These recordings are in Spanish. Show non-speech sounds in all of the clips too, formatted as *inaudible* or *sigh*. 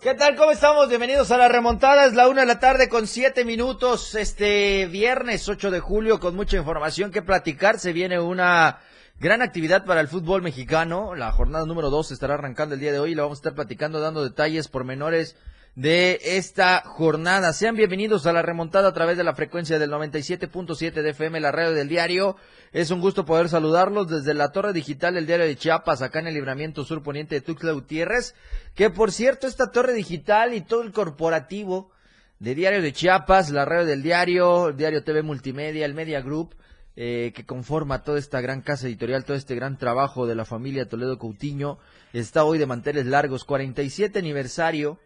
¿Qué tal? ¿Cómo estamos? Bienvenidos a la remontada. Es la una de la tarde con siete minutos. Este viernes 8 de julio con mucha información que platicar. Se viene una gran actividad para el fútbol mexicano. La jornada número dos estará arrancando el día de hoy y la vamos a estar platicando, dando detalles pormenores de esta jornada. Sean bienvenidos a la remontada a través de la frecuencia del 97.7 de FM, la radio del diario. Es un gusto poder saludarlos desde la torre digital del diario de Chiapas, acá en el libramiento sur poniente de Tuxtla Gutiérrez. Que por cierto, esta torre digital y todo el corporativo de Diario de Chiapas, la radio del diario, el Diario TV Multimedia, el Media Group, eh, que conforma toda esta gran casa editorial, todo este gran trabajo de la familia Toledo Coutinho, está hoy de manteles largos, 47 aniversario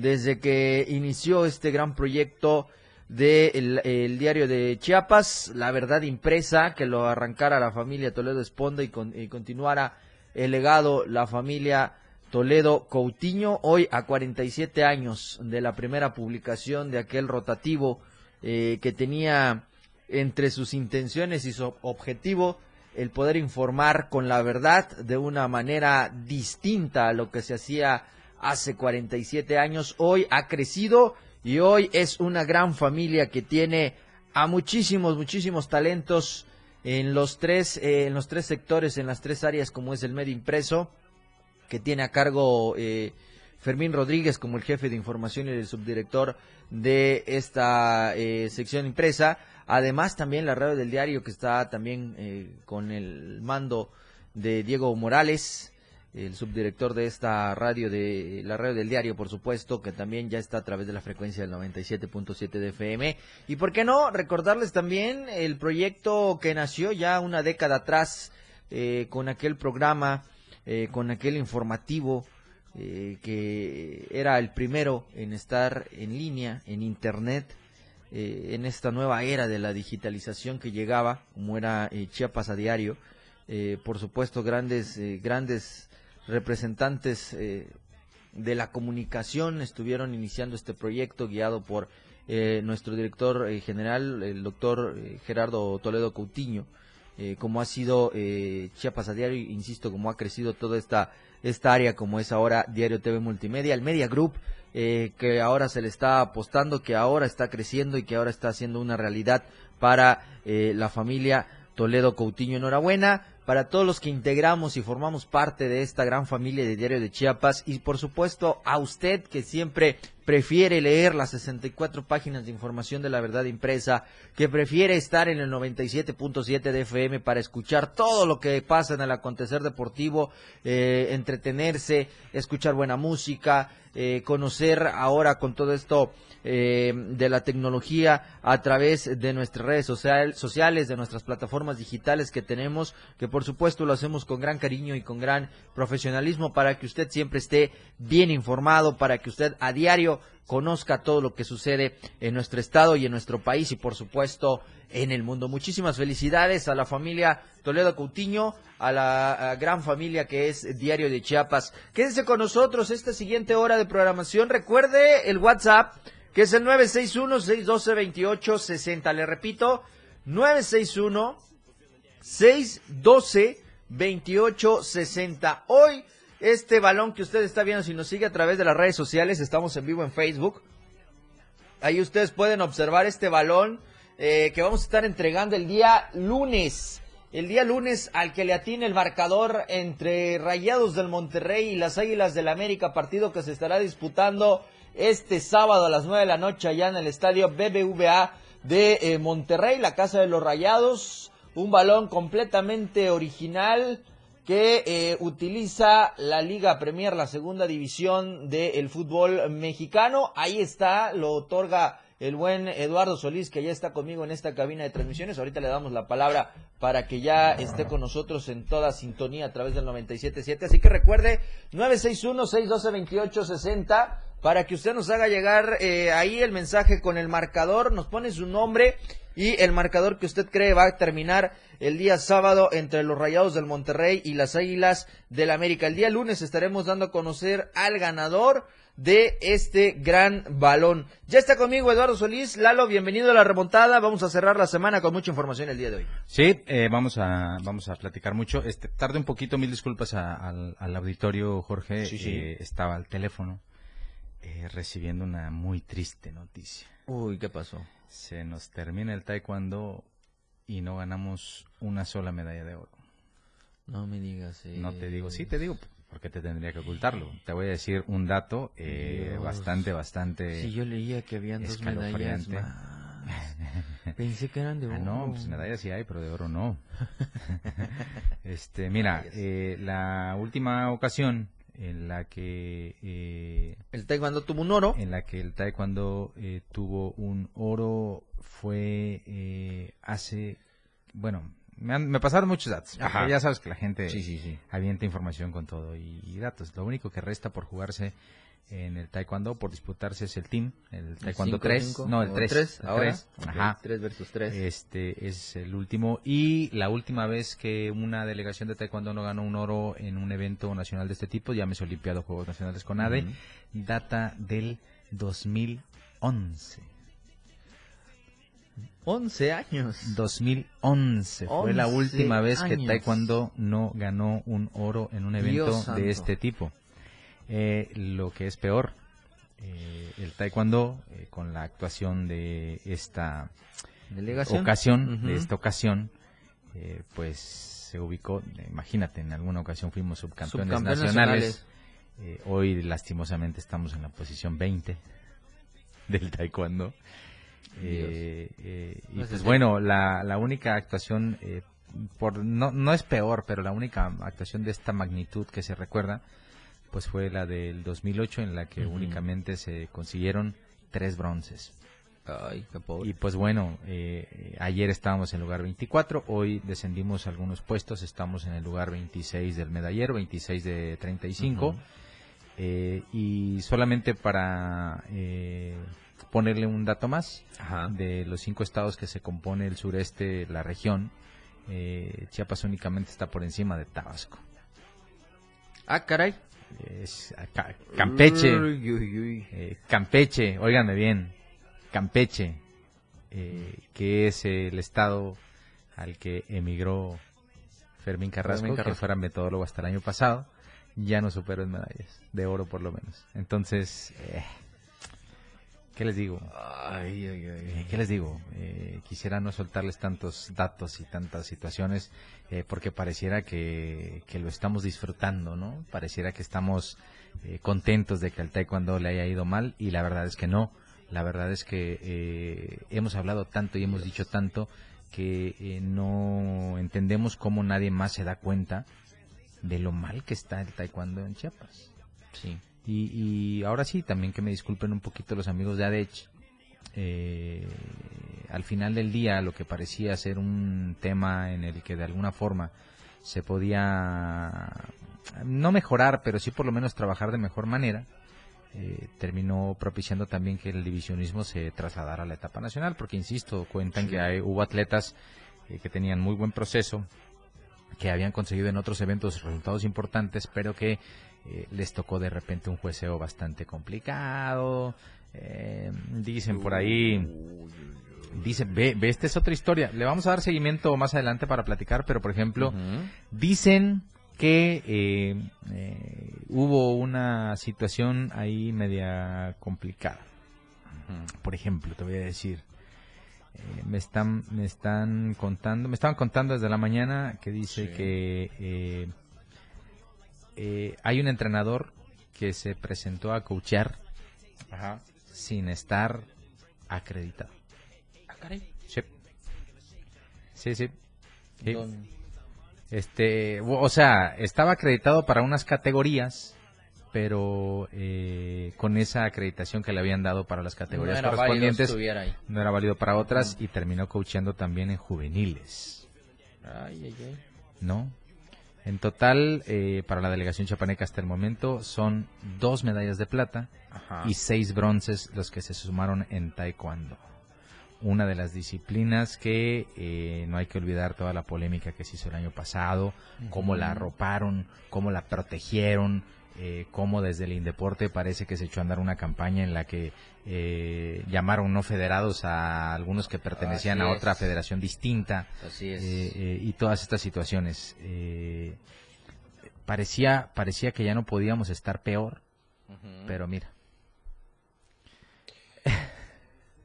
desde que inició este gran proyecto del de el diario de Chiapas, La Verdad Impresa, que lo arrancara la familia Toledo Esponda y, continuara el legado la familia Toledo Coutinho, hoy a 47 años de la primera publicación de aquel rotativo eh, que tenía entre sus intenciones y su objetivo el poder informar con la verdad de una manera distinta a lo que se hacía hace 47 años, hoy ha crecido y hoy es una gran familia que tiene a muchísimos, muchísimos talentos en los tres, eh, en los tres sectores, en las tres áreas como es el medio impreso, que tiene a cargo eh, Fermín Rodríguez como el jefe de información y el subdirector de esta eh, sección impresa. Además también la radio del diario que está también con el mando de Diego Morales, el subdirector de esta radio, de la radio del diario, por supuesto, que también ya está a través de la frecuencia del 97.7 de FM. Y por qué no, recordarles también el proyecto que nació ya una década atrás eh, con aquel programa, eh, con aquel informativo. Eh, que era el primero en estar en línea, en internet, en esta nueva era de la digitalización que llegaba, como era Chiapas a diario. por supuesto, grandes, grandes representantes eh, de la comunicación estuvieron iniciando este proyecto guiado por eh, nuestro director eh, general, el doctor Gerardo Toledo Coutinho, como ha sido Chiapas a Diario, insisto, como ha crecido toda esta, esta área como es ahora Diario TV Multimedia, el Media Group, que ahora se le está apostando, que ahora está creciendo y que ahora está haciendo una realidad para la familia Toledo Coutinho. Enhorabuena para todos los que integramos y formamos parte de esta gran familia de Diario de Chiapas. Y por supuesto a usted que siempre prefiere leer las 64 páginas de información de la verdad impresa, que prefiere estar en el 97.7 de FM para escuchar todo lo que pasa en el acontecer deportivo, eh, entretenerse, escuchar buena música, eh, conocer ahora con todo esto eh, de la tecnología a través de nuestras redes sociales, de nuestras plataformas digitales que tenemos, que por supuesto lo hacemos con gran cariño y con gran profesionalismo para que usted siempre esté bien informado, para que usted a diario conozca todo lo que sucede en nuestro estado y en nuestro país y por supuesto en el mundo. Muchísimas felicidades a la familia Toledo Coutinho, a la gran familia que es Diario de Chiapas. Quédese con nosotros esta siguiente hora de programación. Recuerde el WhatsApp que es el 961-612-2860. Le repito, 961-612-2860. Hoy, este balón que usted está viendo, si nos sigue a través de las redes sociales, estamos en vivo en Facebook. Ahí ustedes pueden observar este balón eh, que vamos a estar entregando el día lunes. El día lunes al que le atine el marcador entre Rayados del Monterrey y las Águilas del América, partido que se estará disputando este sábado a las 9 de la noche allá en el estadio BBVA de eh, Monterrey, la Casa de los Rayados. Un balón completamente original que eh, utiliza la Liga Premier, la segunda división del fútbol mexicano. Ahí está, lo otorga el buen Eduardo Solís, que ya está conmigo en esta cabina de transmisiones. Ahorita le damos la palabra para que ya esté con nosotros en toda sintonía a través del 97.7. Así que recuerde, 961-612-2860, para que usted nos haga llegar eh, ahí el mensaje con el marcador, nos pone su nombre y el marcador que usted cree va a terminar el día sábado entre los Rayados del Monterrey y las Águilas del América. El día lunes estaremos dando a conocer al ganador de este gran balón. Ya está conmigo Eduardo Solís. Lalo, bienvenido a la remontada. Vamos a cerrar la semana con mucha información el día de hoy. Sí, eh, vamos a vamos a platicar mucho. Este tarde un poquito, mil disculpas al, auditorio, Jorge. Sí, eh, estaba al teléfono eh, recibiendo una muy triste noticia. Uy, ¿qué pasó? Se nos termina el taekwondo y no ganamos una sola medalla de oro. No me digas. No te digo, sí te digo, porque te tendría que ocultarlo. Te voy a decir un dato eh, bastante, bastante. Si yo leía que habían dos medallas *laughs* Pensé que eran de ah, oro. no, pues medallas sí hay, pero de oro no. *laughs* este, mira, eh, la última ocasión en la que eh, el taekwondo tuvo un oro, en la que el taekwondo tuvo un oro fue hace, bueno, me, pasaron muchos datos. Ya sabes que la gente avienta información con todo y, datos. Lo único que resta por jugarse en el taekwondo, por disputarse es el team, el taekwondo 3. no, el 3. ahora. 3. versus 3. Este es el último. Y la última vez que una delegación de taekwondo no ganó un oro en un evento nacional de este tipo, llámese Olimpiado Juegos Nacionales con ADE, data del 2011. 11 años. 2011 fue la última vez que Taekwondo no ganó un oro en un evento de este tipo. Eh, lo que es peor, eh, el Taekwondo, eh, con la actuación de esta ocasión, de esta ocasión, pues se ubicó, imagínate, en alguna ocasión fuimos subcampeones, nacionales. hoy lastimosamente estamos en la posición 20 del Taekwondo. Eh, eh, y pues bueno, la, la única actuación, eh, por no, no es peor, pero la única actuación de esta magnitud que se recuerda, pues fue la del 2008 en la que únicamente se consiguieron tres bronces. Y pues bueno, ayer estábamos en el lugar 24, hoy descendimos algunos puestos, estamos en el lugar 26 del medallero, 26 de 35. y solamente para ponerle un dato más de los cinco estados que se compone el sureste, la región, eh, Chiapas únicamente está por encima de Tabasco. Ah, caray. Es, Campeche, eh, Campeche, óiganme bien, Campeche, eh, que es el estado al que emigró Fermín Carrasco, que fuera metodólogo hasta el año pasado, ya no superó en medallas, de oro por lo menos. Entonces, ¿Qué les digo? Eh, ¿Qué les digo? Eh, quisiera no soltarles tantos datos y tantas situaciones eh, porque pareciera que, lo estamos disfrutando, ¿no? Pareciera que estamos contentos de que al taekwondo le haya ido mal y la verdad es que no. La verdad es que hemos hablado tanto y hemos dicho tanto que no entendemos cómo nadie más se da cuenta de lo mal que está el taekwondo en Chiapas. Sí. Y, ahora sí, también que me disculpen un poquito los amigos de ADECH. Eh, al final del día, lo que parecía ser un tema en el que de alguna forma se podía no mejorar, pero sí por lo menos trabajar de mejor manera, eh, terminó propiciando también que el divisionismo se trasladara a la etapa nacional, porque insisto, cuentan que hay, hubo atletas eh, que tenían muy buen proceso, que habían conseguido en otros eventos resultados importantes, pero que eh, les tocó de repente un jueceo bastante complicado. Eh, dicen por ahí, dicen, ve, ve, esta es otra historia. Le vamos a dar seguimiento más adelante para platicar, pero por ejemplo, dicen que eh, hubo una situación ahí media complicada. Por ejemplo, te voy a decir, me están me están contando, me estaban contando desde la mañana que dice que eh, hay un entrenador que se presentó a coachear sin estar acreditado. ¿Ah, caray? Sí. Sí, sí. Este, o sea, estaba acreditado para unas categorías, pero eh, con esa acreditación que le habían dado para las categorías No correspondientes. ahí. No era válido para otras y terminó coacheando también en juveniles. Ay, ay, ay. ¿no? En total, eh, para la delegación chapaneca hasta el momento son dos medallas de plata Ajá. y seis bronces los que se sumaron en taekwondo. Una de las disciplinas que eh, no hay que olvidar toda la polémica que se hizo el año pasado, cómo la arroparon, cómo la protegieron, eh, cómo desde el Indeporte parece que se echó a andar una campaña en la que eh, llamaron no federados a algunos que pertenecían Así a es. otra federación distinta Así es. eh, y todas estas situaciones. Parecía, parecía que ya no podíamos estar peor, pero mira,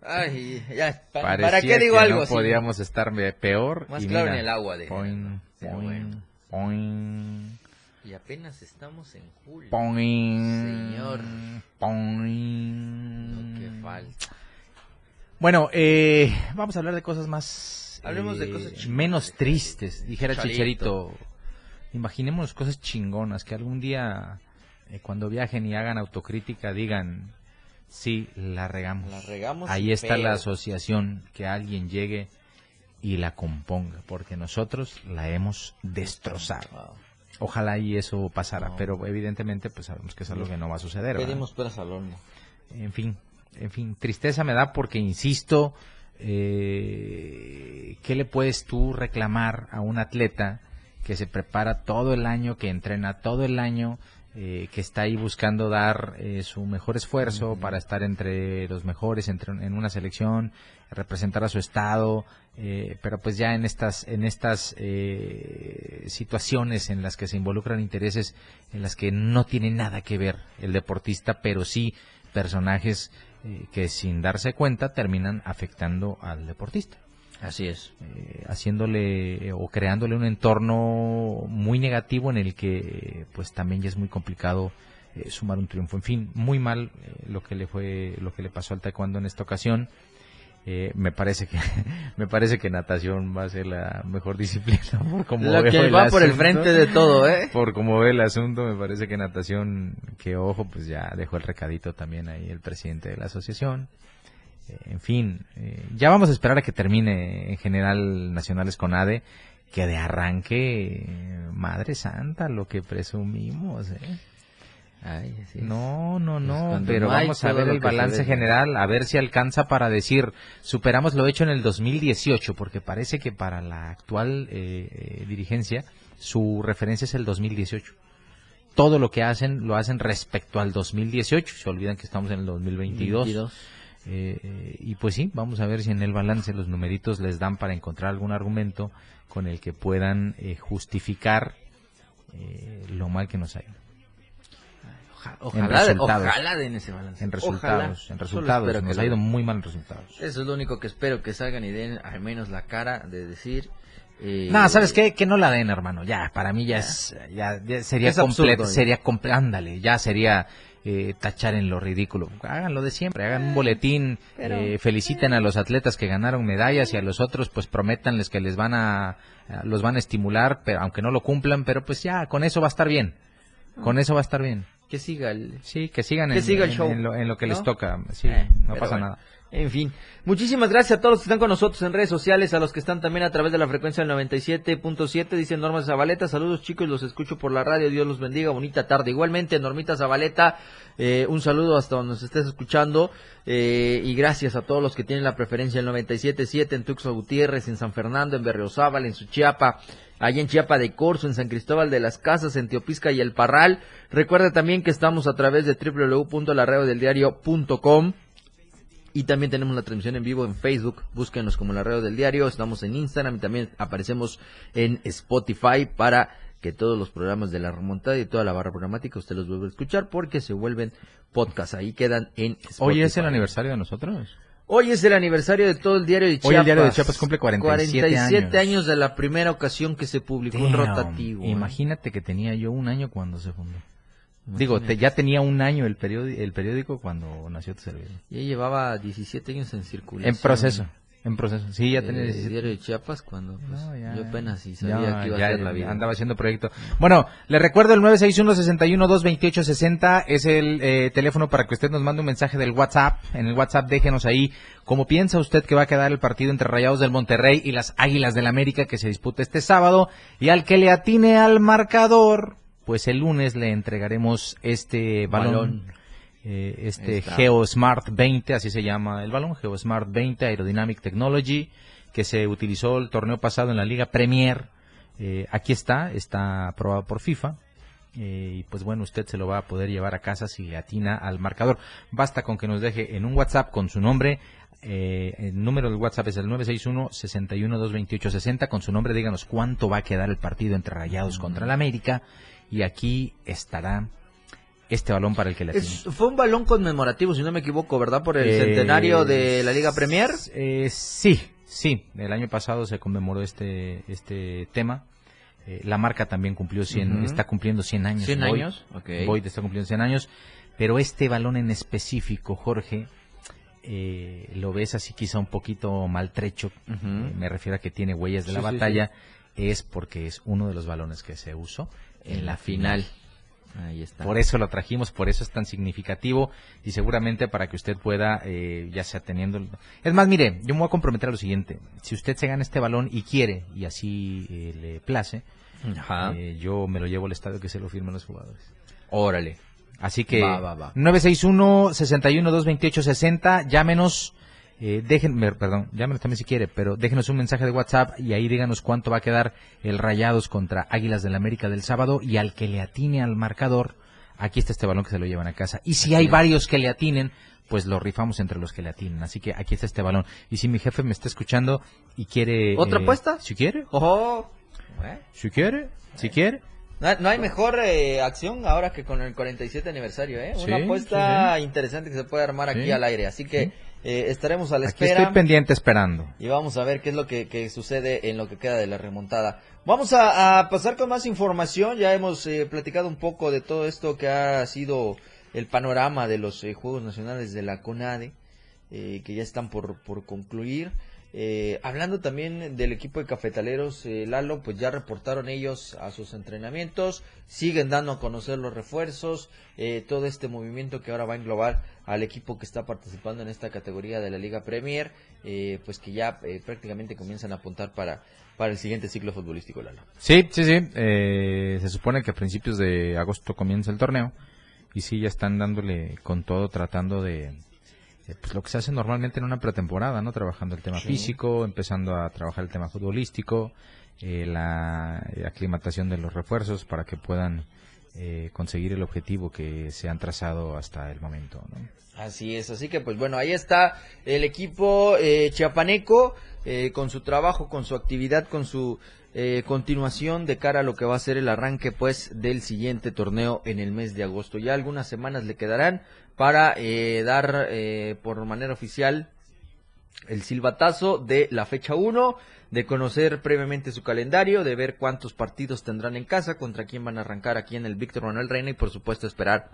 Ay, ya, pa- parecía ¿para qué digo que algo no podíamos estar peor. Más y claro mira, en el agua de- poing, bueno. poing, Y apenas estamos en julio. poing, Señor. poing. Lo que falta. Bueno, eh, vamos a hablar de cosas más... Hablemos de eh, cosas. Menos tristes, dijera Chicharito. Chicharito. Imaginemos cosas chingonas, que algún día, eh, cuando viajen y hagan autocrítica, digan, sí, la regamos. La regamos Ahí está la asociación, que alguien llegue y la componga, porque nosotros la hemos destrozado. Ojalá y eso pasara, No. pero evidentemente pues sabemos que es algo que no va a suceder. Pedimos peras al horno. En fin, en fin, tristeza me da porque insisto, eh, ¿qué le puedes tú reclamar a un atleta que se prepara todo el año, que entrena todo el año, eh, que está ahí buscando dar eh, su mejor esfuerzo para estar entre los mejores entre, en una selección, representar a su estado, eh, pero pues ya en estas en estas eh, situaciones en las que se involucran intereses en las que no tiene nada que ver el deportista, pero sí personajes eh, que sin darse cuenta terminan afectando al deportista Así es. eh, haciéndole eh, o creándole un entorno muy negativo en el que eh, pues también ya es muy complicado eh, sumar un triunfo. En fin, muy mal eh, lo que le fue lo que le pasó al taekwondo en esta ocasión. Eh, me parece que *laughs* me parece que natación va a ser la mejor *laughs* disciplina por como que va por el frente de todo, ¿eh? Por como ve el asunto, me parece que natación, que ojo, pues ya dejó el recadito también ahí el presidente de la asociación. Eh, en fin, eh, ya vamos a esperar a que termine en general Nacionales con ADE, que de arranque, eh, Madre Santa, lo que presumimos, ¿eh? Ay, así es. No, no, pero no hay vamos a ver el balance ve. general, a ver si alcanza para decir, superamos lo hecho en el 2018, porque parece que para la actual eh, dirigencia su referencia es el 2018. Todo lo que hacen lo hacen respecto al 2018, se olvidan que estamos en el 2022. 22. Eh, eh, y pues sí, vamos a ver si en el balance los numeritos les dan para encontrar algún argumento con el que puedan eh, justificar eh, lo mal que nos ha ido. Oja- Ojalá, de- resultados. ojalá den ese balance. En Ojalá. resultados, en resultados. Nos ha ido muy mal en resultados. Eso es lo único que espero que salgan y den al menos la cara de decir. eh, No, ¿sabes qué? Que no la den, hermano. Ya, para mí ya es, ya, ya sería Es completo, sería comple- ándale, ya sería eh, tachar en lo ridículo. Hagan lo de siempre, hagan un boletín, Pero- eh, feliciten a los atletas que ganaron medallas y a los otros pues prométanles que les van a, a- los van a estimular, pero aunque no lo cumplan, pero pues ya, con eso va a estar bien. Con eso va a estar bien. Que siga el. Sí, que sigan Que en, siga el en- show, en lo, en lo que les toca. Sí, Eh, no pasa bueno. nada. En fin, muchísimas gracias a todos los que están con nosotros en redes sociales, a los que están también a través de la frecuencia del 97.7, dice Norma Zabaleta, saludos chicos, los escucho por la radio, Dios los bendiga, bonita tarde. Igualmente, Normita Zabaleta, eh, un saludo hasta donde nos estés escuchando, eh, y gracias a todos los que tienen la preferencia del 97.7 en Tuxtla Gutiérrez, en San Fernando, en Berriozábal, en Suchiapa, allá en Chiapa de Corzo, en San Cristóbal de las Casas, en Teopisca y El Parral. Recuerda también que estamos a través de www.larreodeldiario.com y también tenemos la transmisión en vivo en Facebook. Búsquenos como la radio del diario. Estamos en Instagram y también aparecemos en Spotify para que todos los programas de la remontada y toda la barra programática usted los vuelva a escuchar porque se vuelven podcast. Ahí quedan en Spotify. Hoy es el aniversario de nosotros. Hoy es el aniversario de todo el diario de Chiapas. Hoy el Diario de Chiapas cumple 47 47 años. años de la primera ocasión que se publicó un Damn. rotativo. ¿eh? Imagínate que tenía yo un año cuando se fundó. Digo, Imagínate. te- ya tenía un año el periódico, el periódico cuando nació tu servidor. Ya llevaba 17 años en circulación. En proceso. En proceso. Sí, ya Eh, tenía 17. diario de Chiapas cuando pues, No, ya, yo apenas sí sabía Ya, que iba ya, a ser la vida. Andaba haciendo proyecto. Bueno, le recuerdo el 961-228-60 es el eh, teléfono para que usted nos mande un mensaje del WhatsApp. En el WhatsApp déjenos ahí cómo piensa usted que va a quedar el partido entre Rayados del Monterrey y las Águilas del América que se disputa este sábado. Y al que le atine al marcador, pues el lunes le entregaremos este balón. Balón. Eh, este. GeoSmart 20, así se llama el balón, GeoSmart 20 Aerodynamic Technology, que se utilizó el torneo pasado en la Liga Premier. Eh, aquí está, está aprobado por FIFA. eh, y pues bueno, usted se lo va a poder llevar a casa si le atina al marcador. Basta con que nos deje en un WhatsApp con su nombre. eh, el número del WhatsApp es el 961-61-228-60. Con su nombre díganos cuánto va a quedar el partido entre Rayados contra el América. Y aquí estará este balón para el que le. Es- fue un balón conmemorativo, si no me equivoco, ¿verdad? Por el Eh, centenario de la Liga Premier. Eh, sí, sí. El año pasado se conmemoró este, este tema. Eh, la marca también cumplió 100, Ujú. está cumpliendo 100 años. 100 Boyd. años, ok. Boyd está cumpliendo 100 años. Pero este balón en específico, Jorge, eh, lo ves así quizá un poquito maltrecho. Me refiero a que tiene huellas de Sí, la sí, batalla. Es porque es uno de los balones que se usó en la final. Ahí está. Por eso lo trajimos, por eso es tan significativo y seguramente para que usted pueda, eh, ya sea teniendo... Es más, mire, yo me voy a comprometer a lo siguiente. Si usted se gana este balón y quiere, y así eh, le place, Ajá. eh, yo me lo llevo al estadio que se lo firmen los jugadores. Órale. Así que Va, va, va. 961-61-228-60, llámenos, eh, déjenme, perdón, llámenos también si quiere, pero déjenos un mensaje de WhatsApp y ahí díganos cuánto va a quedar el Rayados contra Águilas del América del sábado y al que le atine al marcador, aquí está este balón que se lo llevan a casa. Y si hay varios que le atinen, pues lo rifamos entre los que le atinen. Así que aquí está este balón. Y si mi jefe me está escuchando y quiere... ¿Otra eh, apuesta? Si quiere, Ojo. Eh. si quiere, si quiere. No, no hay mejor eh, acción ahora que con el 47 aniversario, ¿eh? Una Sí, apuesta interesante que se puede armar aquí al aire. Así que eh, estaremos a la Aquí espera. estoy pendiente esperando. y vamos a ver qué es lo que, que sucede en lo que queda de la remontada. Vamos a, a pasar con más información. Ya hemos eh, platicado un poco de todo esto que ha sido el panorama de los eh, Juegos Nacionales de la CONADE, eh, que ya están por, por concluir. Eh, hablando también del equipo de cafetaleros, eh, Lalo, pues ya reportaron ellos a sus entrenamientos, siguen dando a conocer los refuerzos, eh, todo este movimiento que ahora va a englobar al equipo que está participando en esta categoría de la Liga Premier, eh, pues que ya eh, prácticamente comienzan a apuntar para, para el siguiente ciclo futbolístico, Lalo. Sí, sí, sí. Eh, se supone que a principios de agosto comienza el torneo. Y sí, ya están dándole con todo, tratando de... de, pues lo que se hace normalmente en una pretemporada, ¿no? Trabajando el tema Sí. físico, empezando a trabajar el tema futbolístico, eh, la eh, aclimatación de los refuerzos para que puedan eh, conseguir el objetivo que se han trazado hasta el momento, ¿no? Así es, así que pues bueno, ahí está el equipo eh, chiapaneco eh, con su trabajo, con su actividad, con su eh, continuación de cara a lo que va a ser el arranque pues del siguiente torneo en el mes de agosto. Ya algunas semanas le quedarán para eh, dar eh, por manera oficial el silbatazo de la fecha 1, de conocer previamente su calendario, de ver cuántos partidos tendrán en casa, contra quién van a arrancar aquí en el Víctor Manuel Reina y por supuesto esperar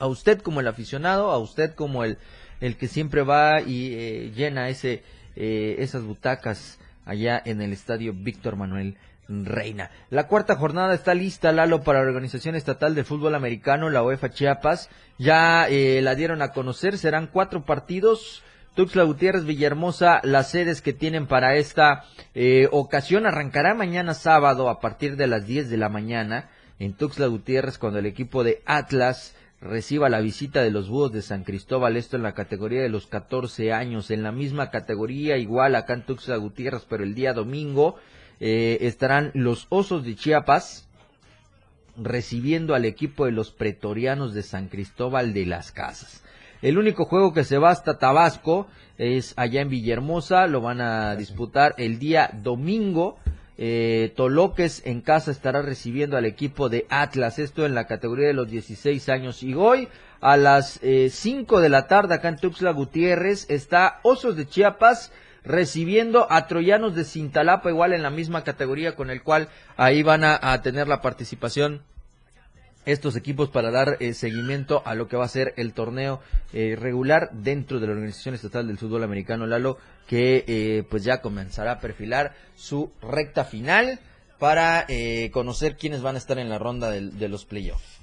a usted como el aficionado, a usted como el, el que siempre va y eh, llena ese, eh, esas butacas allá en el estadio Víctor Manuel Reina. La cuarta jornada está lista, Lalo, para la Organización Estatal de Fútbol Americano, la UEFA Chiapas. Ya eh, la dieron a conocer, serán cuatro partidos. Tuxtla Gutiérrez, Villahermosa, las sedes que tienen para esta eh, ocasión arrancará mañana sábado a partir de las 10 de la mañana en Tuxtla Gutiérrez cuando el equipo de Atlas reciba la visita de los Búhos de San Cristóbal, esto en la categoría de los 14 años, en la misma categoría igual acá en Tuxtla Gutiérrez, pero el día domingo eh, estarán los Osos de Chiapas recibiendo al equipo de los Pretorianos de San Cristóbal de las Casas. El único juego que se va hasta Tabasco es allá en Villahermosa, lo van a disputar el día domingo. Eh, Toloques en casa estará recibiendo al equipo de Atlas, esto en la categoría de los 16 años. Y hoy a las eh, 5 de la tarde acá en Tuxtla Gutiérrez está Osos de Chiapas recibiendo a Troyanos de Cintalapa, igual en la misma categoría con el cual ahí van a, a tener la participación estos equipos para dar eh, seguimiento a lo que va a ser el torneo eh, regular dentro de la Organización Estatal del Fútbol Americano Lalo que eh, pues ya comenzará a perfilar su recta final para conocer quiénes van a estar en la ronda de, los playoffs.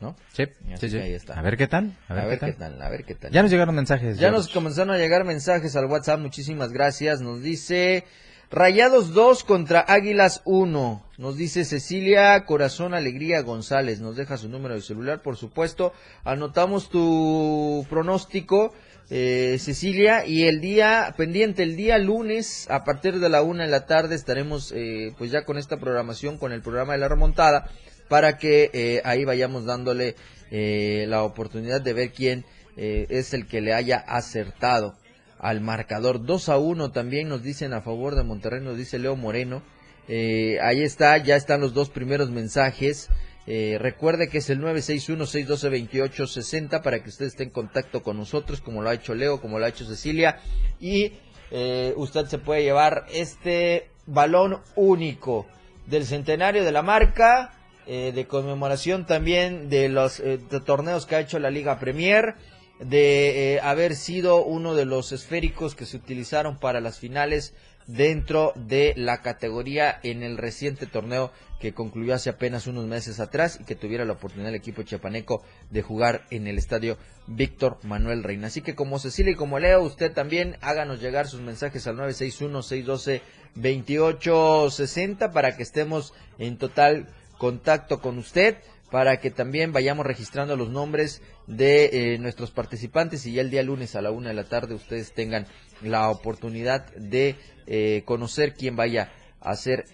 ¿No? Sí, sí, sí. Ahí está. A ver qué tal. A ver, qué, tal. A ver qué tal. Ya nos llegaron mensajes. Ya nos comenzaron a llegar mensajes al WhatsApp. Muchísimas gracias. Nos dice Rayados 2 contra Águilas 1. Nos dice Cecilia Corazón Alegría González. Nos deja su número de celular, por supuesto. Anotamos tu pronóstico, eh, Cecilia. Y el día pendiente, el día lunes, a partir de la una de la tarde, estaremos eh, pues ya con esta programación, con el programa de la remontada, para que eh, ahí vayamos dándole la oportunidad de ver quién es el que le haya acertado al marcador. 2 a 1 también nos dicen a favor de Monterrey, nos dice Leo Moreno. Eh, ahí está, ya están los dos primeros mensajes. Eh, recuerde que es el 961-612-2860 para que usted esté en contacto con nosotros, como lo ha hecho Leo, como lo ha hecho Cecilia. Y eh, usted se puede llevar este balón único del centenario de la marca, de conmemoración también de los torneos que ha hecho la Liga Premier de eh, haber sido uno de los esféricos que se utilizaron para las finales dentro de la categoría en el reciente torneo que concluyó hace apenas unos meses atrás y que tuviera la oportunidad el equipo chiapaneco de jugar en el estadio Víctor Manuel Reina. Así que como Cecilia y como Leo, usted también háganos llegar sus mensajes al 961-612-2860 para que estemos en total contacto con usted para que también vayamos registrando los nombres de eh, nuestros participantes y ya el día lunes a la una de la tarde ustedes tengan la oportunidad de eh, conocer quién vaya a ser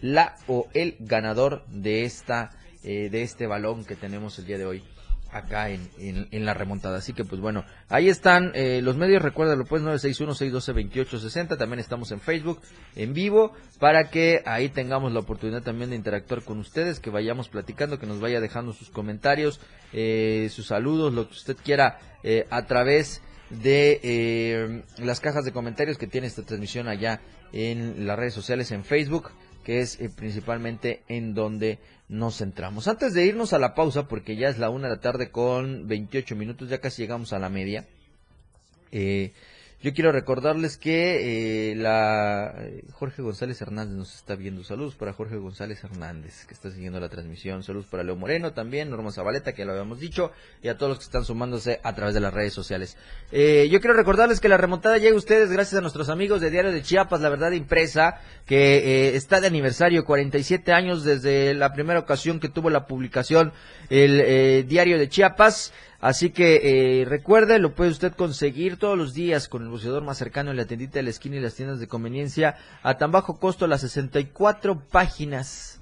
la o el ganador de esta eh, de este balón que tenemos el día de hoy acá en, en, la remontada. Así que pues bueno, ahí están eh, los medios, recuérdalo pues 961-612-2860, también estamos en Facebook en vivo para que ahí tengamos la oportunidad también de interactuar con ustedes, que vayamos platicando, que nos vaya dejando sus comentarios, eh, sus saludos, lo que usted quiera eh, a través de las cajas de comentarios que tiene esta transmisión allá en las redes sociales en Facebook que es principalmente en donde nos centramos. Antes de irnos a la pausa, porque ya es la una de la tarde con 28 minutos, ya casi llegamos a la media. Eh, yo quiero recordarles que eh, la eh, Jorge González Hernández nos está viendo. Saludos para Jorge González Hernández, que está siguiendo la transmisión. Saludos para Leo Moreno también, Norma Zabaleta, que ya lo habíamos dicho, y a todos los que están sumándose a través de las redes sociales. Eh, yo quiero recordarles que la remontada llega a ustedes gracias a nuestros amigos de Diario de Chiapas, La Verdad Impresa, que está de aniversario, 47 años desde la primera ocasión que tuvo la publicación el Diario de Chiapas. Así que eh, recuerde, lo puede usted conseguir todos los días con el buceador más cercano en la tiendita de la esquina y las tiendas de conveniencia a tan bajo costo las 64 páginas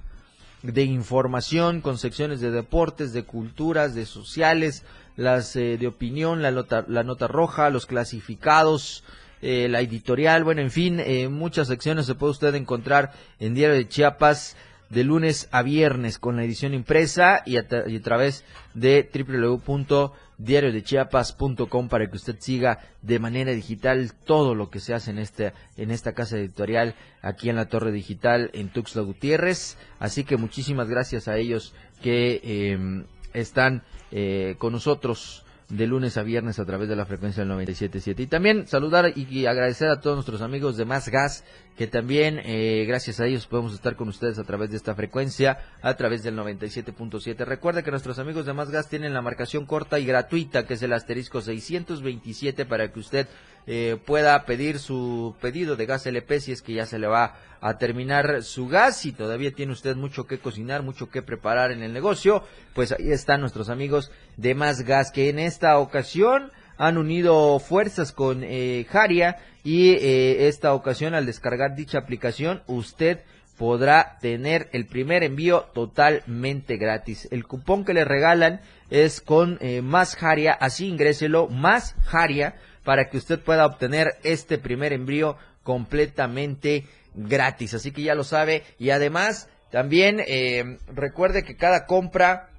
de información con secciones de deportes, de culturas, de sociales, las eh, de opinión, la nota, la nota roja, los clasificados, eh, la editorial, bueno, en fin, eh, muchas secciones se puede usted encontrar en Diario de Chiapas de lunes a viernes con la edición impresa y a, través de www.diariodechiapas.com para que usted siga de manera digital todo lo que se hace en este en esta casa editorial aquí en la Torre Digital en Tuxtla Gutiérrez. Así que muchísimas gracias a ellos que em, están eh, con nosotros de lunes a viernes a través de la frecuencia del 97.7. Y también saludar y agradecer a todos nuestros amigos de Más Gas, que también eh, gracias a ellos podemos estar con ustedes a través de esta frecuencia, a través del 97.7. Recuerde que nuestros amigos de Más Gas tienen la marcación corta y gratuita, que es el asterisco 627, para que usted eh, pueda pedir su pedido de gas LP si es que ya se le va a terminar su gas y todavía tiene usted mucho que cocinar, mucho que preparar en el negocio, pues ahí están nuestros amigos de Más Gas que en esta ocasión han unido fuerzas con eh, Jaria y eh, esta ocasión al descargar dicha aplicación usted podrá tener el primer envío totalmente gratis. El cupón que le regalan es con eh, más Jaria, así ingréselo, más Jaria, para que usted pueda obtener este primer envío completamente gratis. Así que ya lo sabe. Y además, también recuerde que cada compra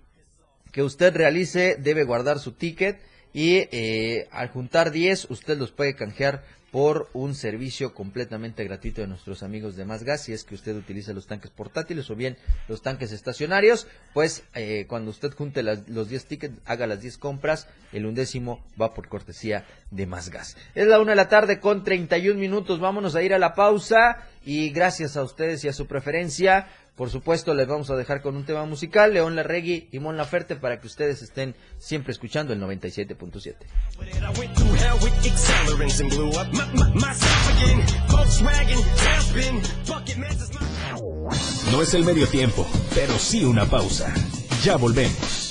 que usted realice debe guardar su ticket y eh, al juntar 10 usted los puede canjear por un servicio completamente gratuito de nuestros amigos de Más Gas. Si es que usted utiliza los tanques portátiles o bien los tanques estacionarios, pues eh, cuando usted junte los 10 tickets, haga las 10 compras, el undécimo va por cortesía de Más Gas. Es la una de la tarde con 31 minutos. Vámonos a ir a la pausa y gracias a ustedes y a su preferencia por supuesto, les vamos a dejar con un tema musical, León Larregui y Mon Laferte, para que ustedes estén siempre escuchando el 97.7. No es el medio tiempo, pero sí una pausa. Ya volvemos.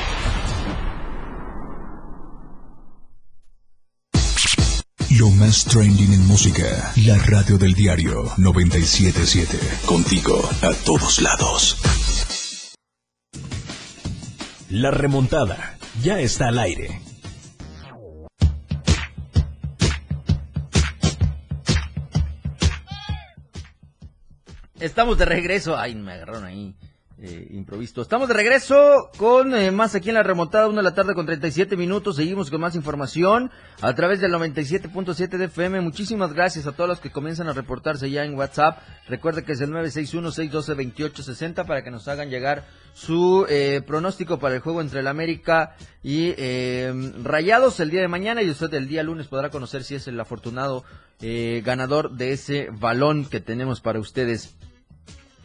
Más trending en música. La radio del diario 977. Contigo a todos lados. La remontada ya está al aire. Estamos de regreso. Ay, me agarraron ahí eh, improvisto. Estamos de regreso con eh, más aquí en la remontada, una de la tarde con 37 minutos. Seguimos con más información a través del 97.7 de FM. Muchísimas gracias a todos los que comienzan a reportarse ya en WhatsApp. Recuerde que es el 961-612-2860 para que nos hagan llegar su eh, pronóstico para el juego entre el América y eh, Rayados el día de mañana y usted el día lunes podrá conocer si es el afortunado eh, ganador de ese balón que tenemos para ustedes.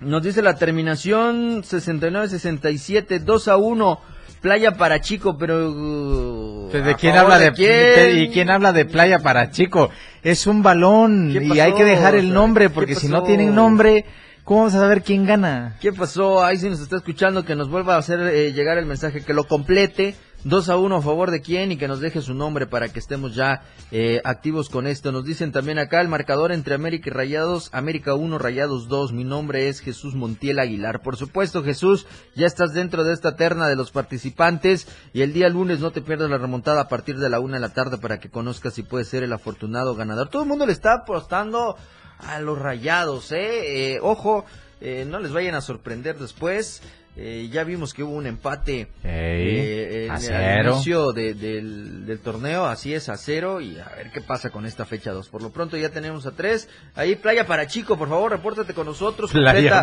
Nos dice la terminación 69-67, 2 a 1. Playa para chico, pero... Uh, ¿De quién habla de, quién? ¿Y quién habla de playa para chico? Es un balón y hay que dejar el nombre porque si no tienen nombre, ¿cómo vamos a saber quién gana? ¿Qué pasó? Ahí si nos está escuchando que nos vuelva a hacer eh, llegar el mensaje, que lo complete 2 a 1 a favor de quién y que nos deje su nombre para que estemos ya eh, activos con esto. Nos dicen también acá el marcador entre América y Rayados, América 1, Rayados 2. Mi nombre es Jesús Montiel Aguilar. Por supuesto, Jesús, ya estás dentro de esta terna de los participantes y el día lunes no te pierdas la remontada a partir de la 1 de la tarde para que conozcas si puedes ser el afortunado ganador. Todo el mundo le está apostando a los Rayados, ¿eh? eh ojo, eh, no les vayan a sorprender después. Eh, ya vimos que hubo un empate eh, en el inicio del, torneo, así es, a cero, y a ver qué pasa con esta fecha 2. Por lo pronto ya tenemos a tres. Ahí, Playa para Chico, por favor, repórtate con nosotros. Playa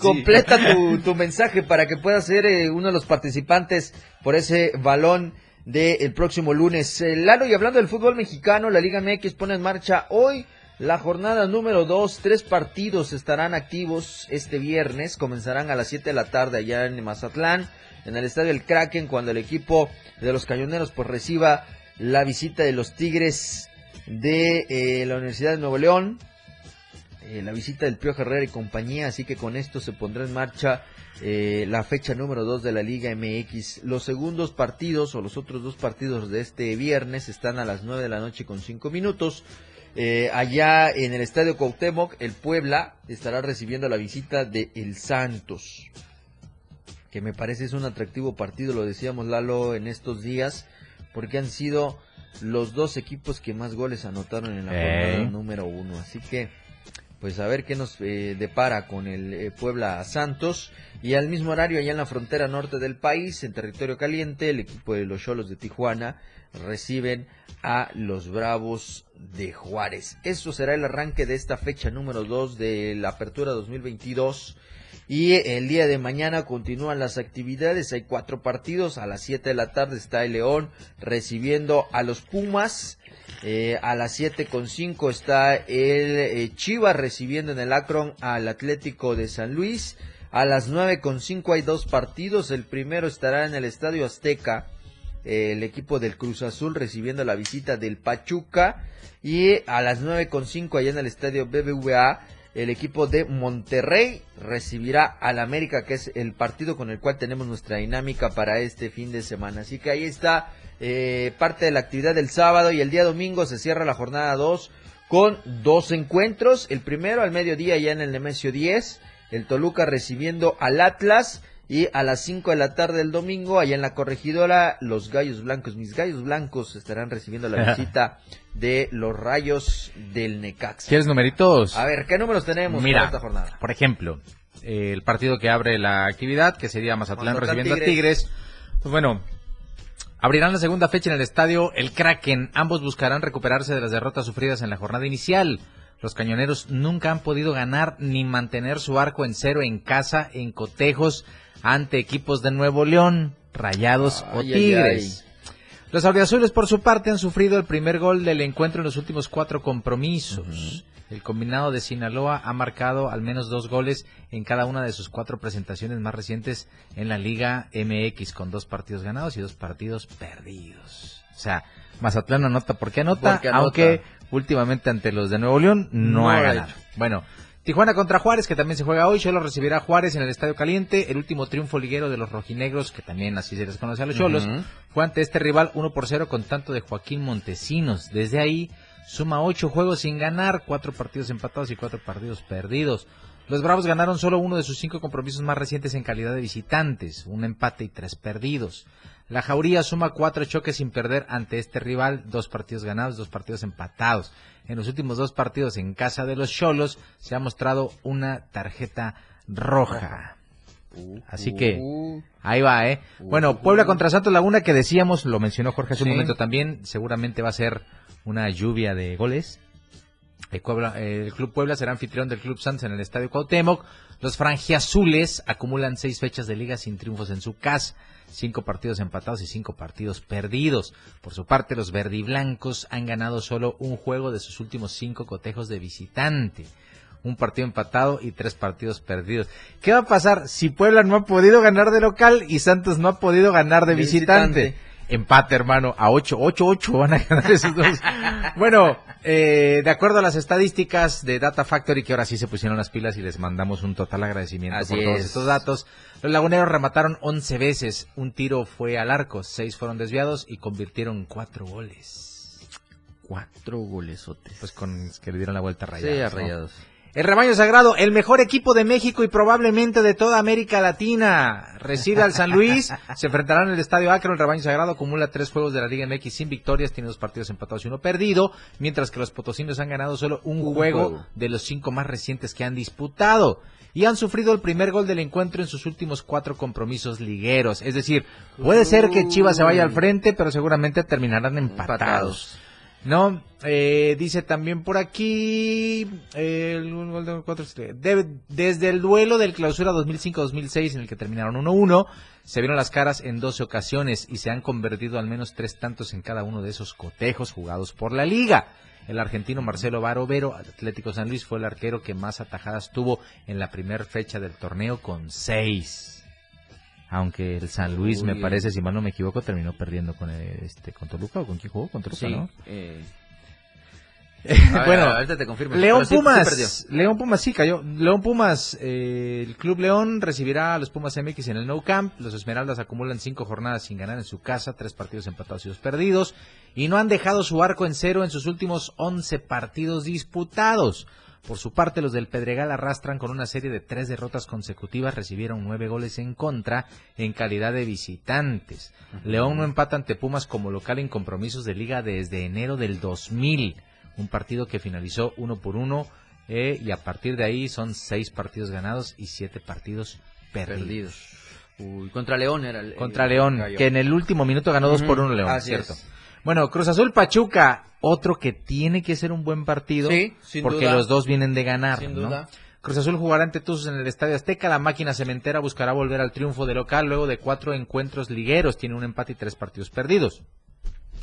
completa, *laughs* tu, mensaje para que puedas ser eh, uno de los participantes por ese balón del próximo lunes. Lalo, y hablando del fútbol mexicano, la Liga MX pone en marcha hoy la jornada número 2, tres partidos estarán activos este viernes, comenzarán a las 7 de la tarde allá en Mazatlán, en el estadio El Kraken, cuando el equipo de los Cañoneros pues reciba la visita de los Tigres de eh, la Universidad de Nuevo León, eh, la visita del Pío Herrera y compañía, así que con esto se pondrá en marcha eh, la fecha número 2 de la Liga MX. Los segundos partidos o los otros dos partidos de este viernes están a las 9 de la noche con 5 minutos. Eh, allá en el Estadio Cuauhtémoc, el Puebla estará recibiendo la visita de El Santos. que me parece es un atractivo partido, lo decíamos Lalo en estos días, porque han sido los dos equipos que más goles anotaron en la jornada número uno. Así que, pues a ver qué nos eh, depara con el eh, Puebla Santos. Y al mismo horario, allá en la frontera norte del país, en territorio caliente, el equipo de los Cholos de Tijuana reciben a los Bravos de Juárez. Eso será el arranque de esta fecha número 2 de la Apertura 2022 y el día de mañana continúan las actividades. Hay cuatro partidos. A las 7 de la tarde está el León recibiendo a los Pumas. Eh, a las siete con cinco está el eh, Chivas recibiendo en el Akron al Atlético de San Luis. A las nueve con cinco hay dos partidos. El primero estará en el Estadio Azteca. Eh, el equipo del Cruz Azul recibiendo la visita del Pachuca. Y a las nueve con cinco allá en el Estadio BBVA el equipo de Monterrey recibirá al América, que es el partido con el cual tenemos nuestra dinámica para este fin de semana. Así que ahí está eh, parte de la actividad del sábado y el día domingo se cierra la jornada 2 con dos encuentros. El primero al mediodía ya en el Nemesio 10, el Toluca recibiendo al Atlas y a las 5 de la tarde del domingo, allá en la corregidora, los Gallos Blancos, mis Gallos Blancos estarán recibiendo la *laughs* visita de los Rayos del Necaxa. ¿Quieres numeritos? A ver, ¿qué números tenemos Mira, para esta jornada? Por ejemplo, el partido que abre la actividad, que sería Mazatlán recibiendo a Tigres. Pues bueno, abrirán la segunda fecha en el estadio El Kraken. Ambos buscarán recuperarse de las derrotas sufridas en la jornada inicial. Los cañoneros nunca han podido ganar ni mantener su arco en cero en casa, en cotejos ante equipos de Nuevo León, Rayados o Tigres. Los auriazules, por su parte, han sufrido el primer gol del encuentro en los últimos cuatro compromisos. El combinado de Sinaloa ha marcado al menos dos goles en cada una de sus cuatro presentaciones más recientes en la Liga MX, con dos partidos ganados y dos partidos perdidos. O sea, Mazatlán anota porque anota, anota. aunque últimamente ante los de Nuevo León no, ha ganado. Bueno, Tijuana contra Juárez, que también se juega hoy. Solo recibirá Juárez en el Estadio Caliente. El último triunfo liguero de los rojinegros, que también así se les conoce a los Cholos, fue ante este rival 1 por 0 con tanto de Joaquín Montesinos. Desde ahí suma 8 juegos sin ganar, 4 partidos empatados y 4 partidos perdidos. Los Bravos ganaron solo uno de sus cinco compromisos más recientes en calidad de visitantes, un empate y tres perdidos. La Jauría suma cuatro choques sin perder ante este rival, dos partidos ganados, dos partidos empatados en los últimos dos partidos en casa de los Cholos se ha mostrado una tarjeta roja. Así que ahí va, ¿eh? Bueno, Puebla contra Santos Laguna, que decíamos, lo mencionó Jorge hace un momento también, seguramente va a ser una lluvia de goles. El, el, Club Puebla será anfitrión del Club Santos en el Estadio Cuauhtémoc. Los franjiazules acumulan seis fechas de liga sin triunfos en su casa cinco partidos empatados y cinco partidos perdidos. Por su parte, los verdiblancos han ganado solo un juego de sus últimos cinco cotejos de visitante. Un partido empatado y tres partidos perdidos. ¿Qué va a pasar si Puebla no ha podido ganar de local y Santos no ha podido ganar de visitante? Empate, hermano, a 8, 8, 8 van a ganar esos dos. *laughs* bueno, eh, de acuerdo a las estadísticas de Data Factory, que ahora sí se pusieron las pilas y les mandamos un total agradecimiento por todos estos datos. Los laguneros remataron 11 veces, un tiro fue al arco, 6 fueron desviados y convirtieron 4 goles. Cuatro golesotes. Pues con que le dieron la vuelta a Rayados. Sí, a Rayados. El rebaño sagrado, el mejor equipo de México y probablemente de toda América Latina. Reside al San Luis, *laughs* se enfrentarán en el Estadio Acro. El rebaño sagrado acumula tres juegos de la Liga MX sin victorias, tiene dos partidos empatados y uno perdido, mientras que los potosinos han ganado solo un, juego, de los cinco más recientes que han disputado. Y han sufrido el primer gol del encuentro en sus últimos cuatro compromisos ligueros. Es decir, puede ser que Chivas se vaya al frente, pero seguramente terminarán empatados. ¿No? Eh, dice también por aquí, desde el duelo del clausura 2005-2006 en el que terminaron 1-1, se vieron las caras en 12 ocasiones y se han convertido al menos tres tantos en cada uno de esos cotejos jugados por la liga. El argentino Marcelo Barovero, Atlético San Luis, fue el arquero que más atajadas tuvo en la primera fecha del torneo con seis aunque el San Luis me parece si mal no me equivoco terminó perdiendo con este con Toluca o con quién jugó con Toluca sí, eh, *laughs* bueno, ahorita te confirmo. León sí- sí Pumas, perdió. León Pumas sí cayó. León Pumas, eh, el Club León recibirá a los Pumas MX en el No Camp. Los Esmeraldas acumulan cinco jornadas sin ganar en su casa, tres partidos empatados y dos perdidos. Y no han dejado su arco en cero en sus últimos 11 partidos disputados. Por su parte, los del Pedregal arrastran con una serie de tres derrotas consecutivas, recibieron nueve goles en contra en calidad de visitantes. León no empata ante Pumas como local en compromisos de liga desde enero del 2000, un partido que finalizó uno por uno eh, y a partir de ahí son seis partidos ganados y siete partidos perdidos. Perdidos. Uy, contra León era el. Contra el- León, cayó. que en el último minuto ganó dos por uno León, así cierto. es. Bueno, Cruz Azul Pachuca, otro que tiene que ser un buen partido, Sí, sin porque duda. los dos vienen de ganar, Sin ¿no? duda. Cruz Azul jugará ante Tuzos en el Estadio Azteca. La máquina cementera buscará volver al triunfo de local luego de cuatro encuentros ligueros. Tiene un empate y tres partidos perdidos.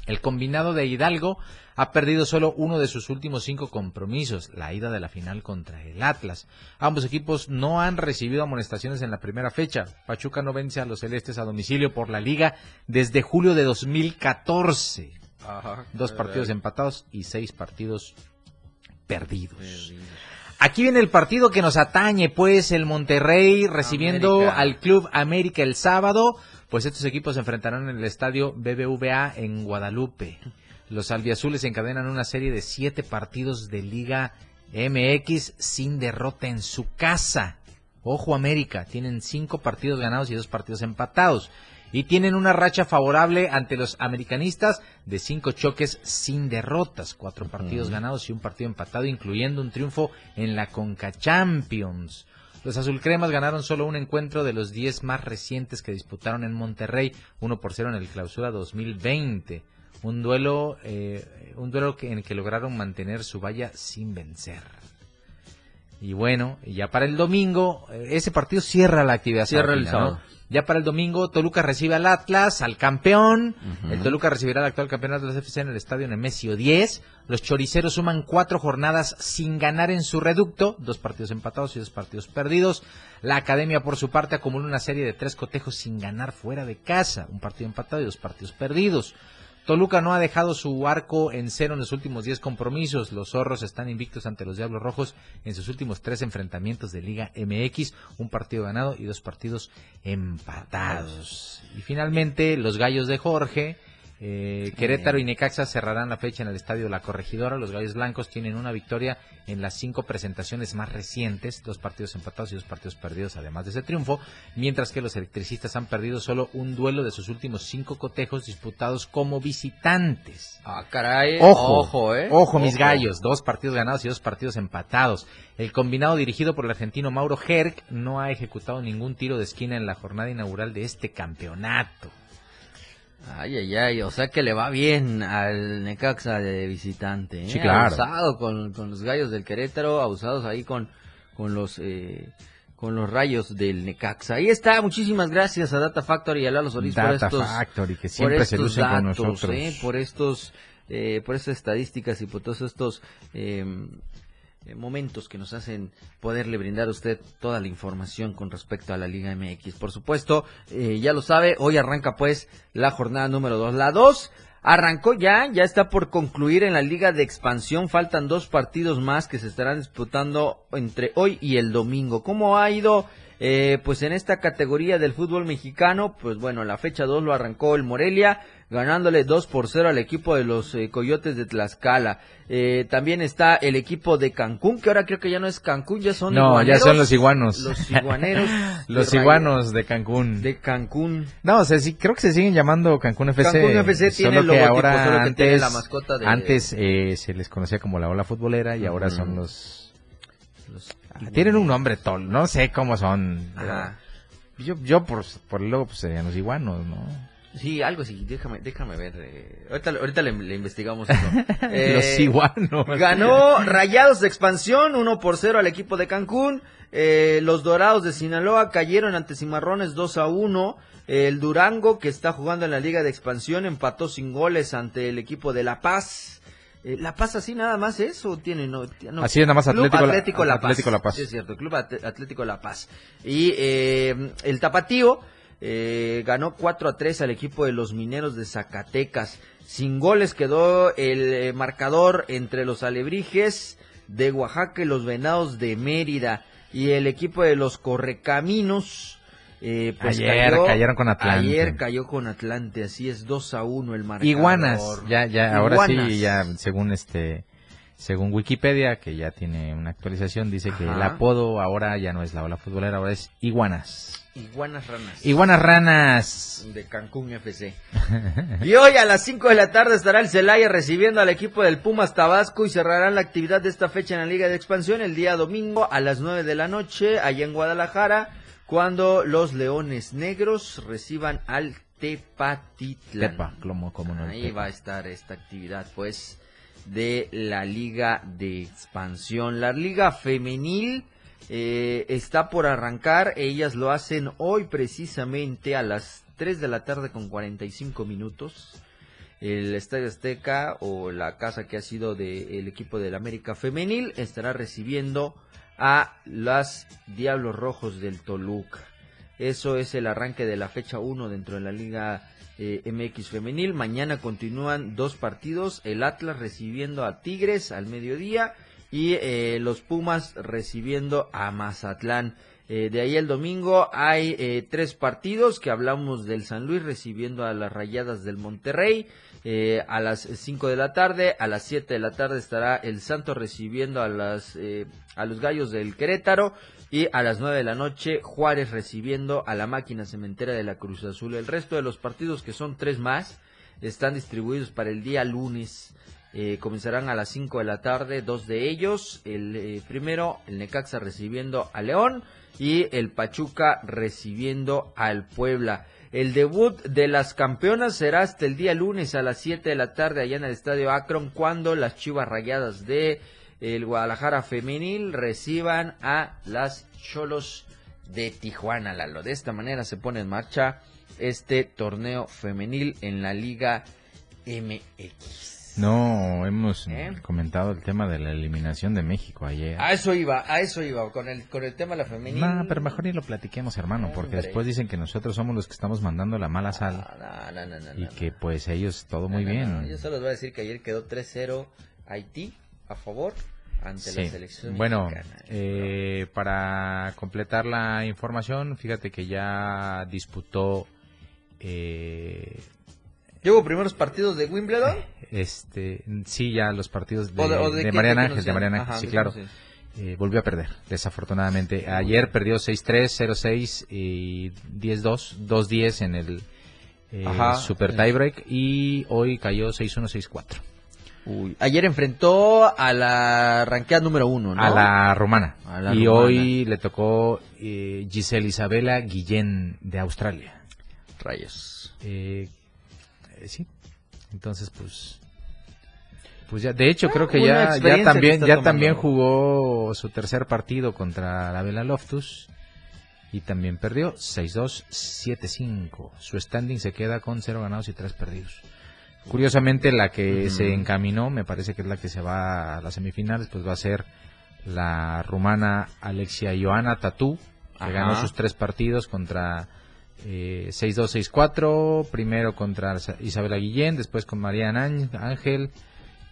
El combinado de Hidalgo ha perdido solo uno de sus últimos cinco compromisos, la ida de la final contra el Atlas. Ambos equipos no han recibido amonestaciones en la primera fecha. Pachuca no vence a los celestes a domicilio por la liga desde julio de 2014. Ajá. Dos partidos empatados y seis partidos perdidos. Aquí viene el partido que nos atañe, pues el Monterrey recibiendo América. al Club América el sábado. Pues estos equipos se enfrentarán en el estadio BBVA en Guadalupe. Los albiazules encadenan una serie de siete partidos de Liga MX sin derrota en su casa. Ojo América, tienen cinco partidos ganados y dos partidos empatados. Y tienen una racha favorable ante los americanistas de cinco choques sin derrotas, cuatro partidos ganados y un partido empatado, incluyendo un triunfo en la Conca Champions. Los azulcremas ganaron solo un encuentro de los 10 más recientes que disputaron en Monterrey, 1 por 0 en el clausura 2020. Un duelo, eh, un duelo que, en el que lograron mantener su valla sin vencer. Y bueno, ya para el domingo, eh, ese partido cierra la actividad. Cierra el ¿no? Ya para el domingo, Toluca recibe al Atlas, al campeón. El Toluca recibirá al actual campeón Atlas FC en el estadio Nemesio 10. Los choriceros suman cuatro jornadas sin ganar en su reducto, dos partidos empatados y dos partidos perdidos. La academia, por su parte, acumula una serie de tres cotejos sin ganar fuera de casa, un partido empatado y dos partidos perdidos. Toluca no ha dejado su arco en cero en los últimos 10 compromisos. Los zorros están invictos ante los Diablos Rojos en sus últimos tres enfrentamientos de Liga MX, un partido ganado y dos partidos empatados. Y finalmente, los Gallos de Jorge, eh, Querétaro y Necaxa cerrarán la fecha en el Estadio La Corregidora. Los Gallos Blancos tienen una victoria en las cinco presentaciones más recientes, dos partidos empatados y dos partidos perdidos, además de ese triunfo, mientras que los electricistas han perdido solo un duelo de sus últimos cinco cotejos disputados como visitantes. Ah, caray. Ojo, Ojo, eh. Ojo, mis gallos. Dos partidos ganados y dos partidos empatados. El combinado dirigido por el argentino Mauro Herc no ha ejecutado ningún tiro de esquina en la jornada inaugural de este campeonato. Ay, ay, ay, o sea que le va bien al Necaxa de visitante. ¿eh? Sí, claro. Abusado con, con los gallos del Querétaro, abusados ahí con, con los eh, con los rayos del Necaxa. Ahí está, muchísimas gracias a Data Factory y a Lalo Solís por Data estos, Factory, que por siempre se lucen con datos, nosotros. ¿eh? por estos eh, por estas estadísticas y por todos estos eh, eh, momentos que nos hacen poderle brindar a usted toda la información con respecto a la Liga MX. Por supuesto, eh, ya lo sabe, hoy arranca pues la jornada número 2. La 2 arrancó ya, ya está por concluir en la Liga de Expansión. Faltan dos partidos más que se estarán disputando entre hoy y el domingo. ¿Cómo ha ido? Eh, pues en esta categoría del fútbol mexicano, pues bueno, la fecha 2 lo arrancó el Morelia, ganándole 2 por 0 al equipo de los eh, Coyotes de Tlaxcala. Eh, también está el equipo de Cancún, que ahora creo que ya no es Cancún, ya son No, ya son los iguanos. Los iguaneros. *laughs* Los de iguanos de Cancún. De Cancún. No, o sea, sí, creo que se siguen llamando Cancún FC. Cancún FC tiene solo el que ahora solo que antes, tiene la mascota de- antes eh, se les conocía como la ola futbolera y ahora son los... Los ah, Tienen un nombre tol, no sé cómo son. Yo, yo por, por el logo pues serían los iguanos, ¿no? Sí, algo así, déjame, déjame ver. eh, ahorita ahorita le, le investigamos eso. *laughs* Eh, los iguanos. Ganó Rayados de Expansión 1 por 0 al equipo de Cancún. Eh, los Dorados de Sinaloa cayeron ante Cimarrones 2 a 1. El Durango, que está jugando en la Liga de Expansión, empató sin goles ante el equipo de La Paz. Eh, ¿La Paz así nada más es o tiene? No, no. Así es, nada más Club Atlético La- Paz. Atlético La Paz. Sí, es cierto, Club At- Atlético La Paz. Y eh, el Tapatío eh, ganó 4 a 3 al equipo de los Mineros de Zacatecas. Sin goles quedó el eh, marcador entre los Alebrijes de Oaxaca y los Venados de Mérida. Y el equipo de los Correcaminos, eh, pues Ayer cayó- cayeron con Atlante. Ayer cayó con Atlante, así es, 2 a 1 el marcador. Iguanas, ya, ya, ahora sí, ya, según este, según Wikipedia, que ya tiene una actualización, dice que el apodo ahora ya no es la ola futbolera, ahora es Iguanas. Iguanas ranas. Iguanas ranas. de Cancún FC. *laughs* y hoy a las 5 de la tarde estará el Celaya recibiendo al equipo del Pumas Tabasco y cerrarán la actividad de esta fecha en la Liga de Expansión el día domingo a las 9 de la noche allá en Guadalajara cuando los Leones Negros reciban al Tepatitlán. Tepa, como, como no. Ahí Tepa. va a estar esta actividad, pues, de la Liga de Expansión. La Liga Femenil eh, está por arrancar. Ellas lo hacen hoy precisamente a las 3 de la tarde con 45 minutos. El Estadio Azteca o la casa que ha sido del equipo del América Femenil estará recibiendo a las Diablos Rojos del Toluca. Eso es el arranque de la fecha 1 dentro de la Liga eh, MX Femenil. Mañana continúan dos partidos. El Atlas recibiendo a Tigres al mediodía y eh, los Pumas recibiendo a Mazatlán. Eh, de ahí el domingo hay eh, tres partidos que hablamos del San Luis recibiendo a las Rayadas del Monterrey. Eh, a las 5 de la tarde, a las 7 de la tarde estará el Santos recibiendo a, las, eh, a los Gallos del Querétaro y a las 9 de la noche Juárez recibiendo a la máquina cementera de la Cruz Azul. El resto de los partidos, que son tres más, están distribuidos para el día lunes. Eh, comenzarán a las 5 de la tarde, dos de ellos. El eh, primero, el Necaxa recibiendo a León y el Pachuca recibiendo al Puebla. El debut de las campeonas será hasta el día lunes a las 7 de la tarde allá en el Estadio Akron cuando las Chivas Rayadas de el Guadalajara Femenil reciban a las Cholos de Tijuana, Lalo. De esta manera se pone en marcha este torneo femenil en la Liga MX. No, hemos ¿Eh? comentado el tema de la eliminación de México ayer. A eso iba, a eso iba, con el, con el tema de la femenil. No, pero mejor ni lo platiquemos, hermano, porque Hombre. después dicen que nosotros somos los que estamos mandando la mala sal No, no, no, y que pues ellos todo muy bien. Yo solo les voy a decir que ayer quedó 3-0 Haití a favor ante Sí. la selección Bueno, mexicana. eh, para completar la información, fíjate que ya disputó eh, ¿Llevo primeros partidos de Wimbledon? *laughs* este sí ya los partidos de, ¿O de- o de de Mariana Ángel, de Mariana? Ángel, Ajá, sí, ¿de claro. Eh, volvió a perder, desafortunadamente. Ayer perdió 6-3, 0-6 y 10-2, 2-10 en el eh, Ajá. Super Tiebreak y hoy cayó 6-1, 6-4 Uy, ayer enfrentó a la ranqueada número uno, ¿no? a la rumana. A la y rumana. hoy le tocó eh, Giselle Isabela Guillén de Australia. Rayos. Eh, eh, sí, entonces pues... Pues ya, de hecho creo Ah, que una ya, ya que también, ya tomando. también jugó su tercer partido contra la Vela Loftus y también perdió 6-2, 7-5. Su standing se queda con 0 ganados y 3 perdidos. Curiosamente la que Ujú. se encaminó, me parece que es la que se va a las semifinales, pues va a ser la rumana Alexia Ioana Tatú, que Ajá. ganó sus tres partidos contra eh, 6-2, 6-4, primero contra Sa- Isabela Guillén, después con Mariana Ángel,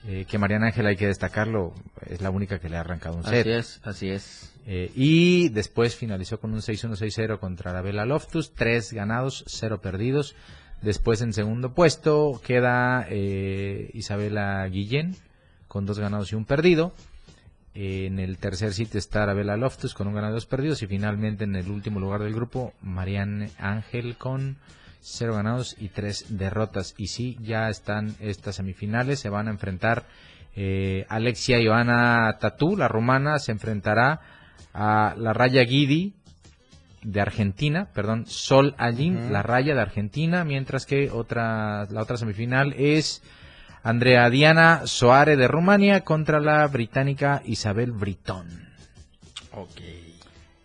eh, que Mariana Ángel hay que destacarlo, es la única que le ha arrancado un set. Así es, así es. Eh, y después finalizó con un 6-1-6-0 contra la Vela Loftus, tres ganados, cero perdidos. Después en segundo puesto queda eh, Isabela Guillén con dos ganados y un perdido. En el tercer sitio está Arabella Loftus con un ganado y dos perdidos. Y finalmente en el último lugar del grupo, Marianne Ángel con cero ganados y tres derrotas. Y sí, ya están estas semifinales. Se van a enfrentar eh, Alexia Ioana Tatú, la rumana, se enfrentará a la Raya Guidi de Argentina, perdón, Sol Allín, la Raya de Argentina, mientras que otra, la otra semifinal es Andrea Diana Soare de Rumania contra la británica Isabel Britton. Ok.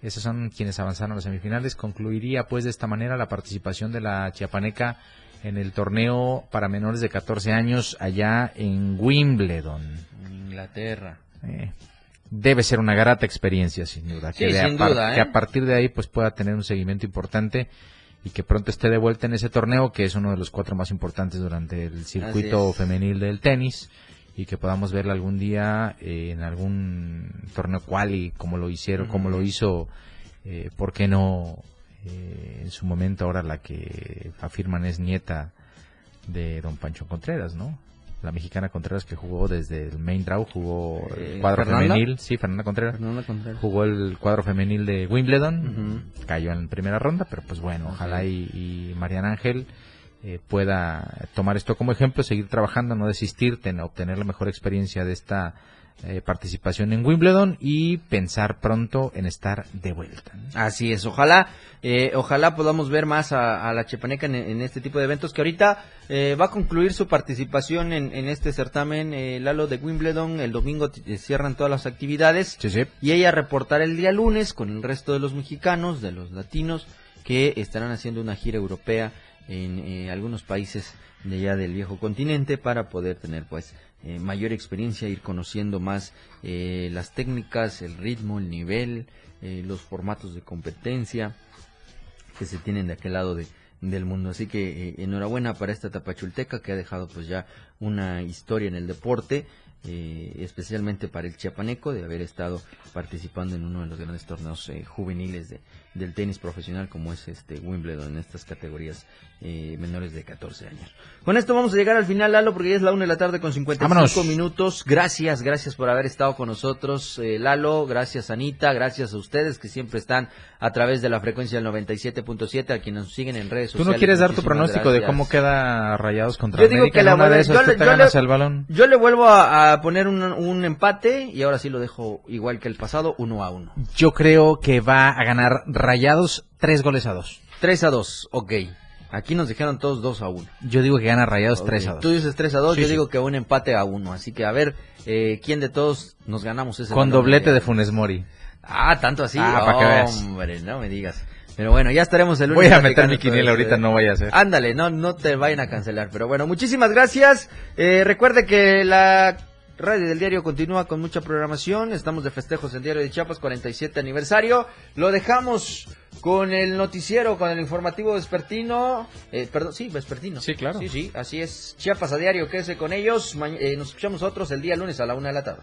Esos son quienes avanzaron a las semifinales. Concluiría pues de esta manera la participación de la chiapaneca en el torneo para menores de 14 años allá en Wimbledon. Inglaterra. Eh, debe ser una grata experiencia, sin duda. Sí, que, sin a duda, ¿eh? que a partir de ahí pues pueda tener un seguimiento importante y que pronto esté de vuelta en ese torneo, que es uno de los cuatro más importantes durante el circuito femenil del tenis, y que podamos verla algún día eh, en algún torneo quali, como lo hicieron, como lo hizo, eh, ¿por qué no? Eh, en su momento ahora la que afirman es nieta de don Pancho Contreras, ¿no? La mexicana Contreras que jugó desde el main draw, jugó el cuadro femenil, sí, Fernanda Contreras, jugó el cuadro femenil de Wimbledon, cayó en primera ronda, pero pues bueno, ojalá y, Mariana Ángel eh, pueda tomar esto como ejemplo, seguir trabajando, no desistirte en obtener la mejor experiencia de esta eh, participación en Wimbledon y pensar pronto en estar de vuelta. Así es, ojalá, eh, ojalá podamos ver más a, la Chepaneca en, este tipo de eventos que ahorita eh, va a concluir su participación en, este certamen, Lalo de Wimbledon, el domingo cierran todas las actividades. Y ella reportará el día lunes con el resto de los mexicanos, de los latinos que estarán haciendo una gira europea en algunos países de allá del viejo continente para poder tener pues eh, mayor experiencia, ir conociendo más eh, las técnicas, el ritmo, el nivel, eh, los formatos de competencia que se tienen de aquel lado de, del mundo. Así que enhorabuena para esta tapachulteca que ha dejado pues ya una historia en el deporte. especialmente para el chiapaneco de haber estado participando en uno de los grandes torneos juveniles de, del tenis profesional como es este Wimbledon en estas categorías eh, menores de 14 años. Con esto vamos a llegar al final, Lalo, porque ya es la una de la tarde con 55 minutos. Gracias, gracias por haber estado con nosotros, eh, Lalo. Gracias, Anita. Gracias a ustedes que siempre están a través de la frecuencia del 97.7, a quienes nos siguen en redes sociales. ¿Tú no quieres dar tu pronóstico de cómo queda Rayados contra Yo digo que la yo, le, balón. yo le vuelvo a, poner un, un, empate y ahora sí lo dejo igual que el pasado, uno a uno. Yo creo que va a ganar Rayados tres goles a dos. Tres a dos, ok. Aquí nos dijeron todos 2 a 1. Yo digo que gana Rayados 3 a 2. Tú dices 3 a 2, yo digo que un empate a 1. Así que a ver, eh, ¿quién de todos nos ganamos ese Con doblete de Funes Mori. Ah, tanto así. Ah, para que veas. Hombre, no me digas. Pero bueno, ya estaremos el lunes. Voy a meter mi quiniela ahorita, no vaya a ser. Ándale, no, no te vayan a cancelar. Pero bueno, muchísimas gracias. Eh, recuerde que la Radio del Diario continúa con mucha programación. Estamos de festejos en Diario de Chiapas, 47 aniversario. Lo dejamos con el noticiero, con el informativo vespertino. Eh, perdón, sí, vespertino. Sí, claro. Sí, sí, así es. Chiapas a diario, quédese con ellos. Eh, nos escuchamos otros el día lunes a la una de la tarde.